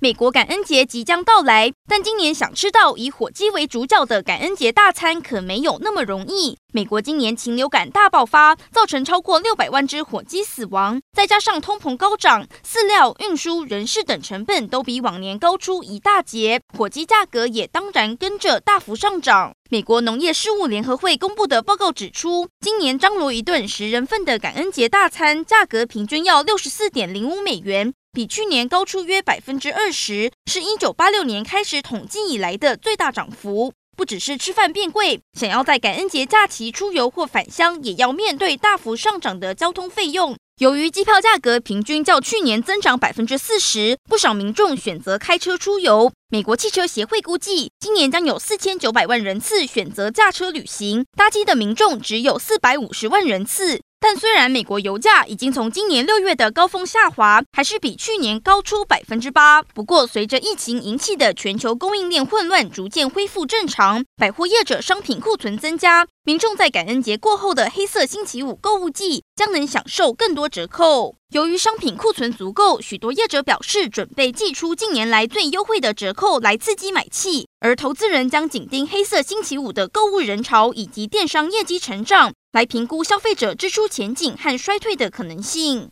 美国感恩节即将到来，但今年想吃到以火鸡为主角的感恩节大餐可没有那么容易。美国今年禽流感大爆发，造成超过六百万只火鸡死亡，再加上通膨高涨，饲料、运输、人事等成本都比往年高出一大截，火鸡价格也当然跟着大幅上涨。美国农业事务联合会公布的报告指出，今年张罗一顿十人份的感恩节大餐，价格平均要六十四点零五美元。比去年高出约百分之二十，是一九八六年开始统计以来的最大涨幅。不只是吃饭变贵，想要在感恩节假期出游或返乡，也要面对大幅上涨的交通费用。由于机票价格平均较去年增长百分之四十，不少民众选择开车出游。美国汽车协会估计，今年将有四千九百万人次选择驾车旅行，搭机的民众只有四百五十万人次。但虽然美国油价已经从今年六月的高峰下滑，还是比去年高出百分之八。不过，随着疫情引起的全球供应链混乱逐渐恢复正常，百货业者商品库存增加，民众在感恩节过后的黑色星期五购物季将能享受更多折扣。由于商品库存足够，许多业者表示准备寄出近年来最优惠的折扣来刺激买气，而投资人将紧盯黑色星期五的购物人潮以及电商业绩成长。来评估消费者支出前景和衰退的可能性。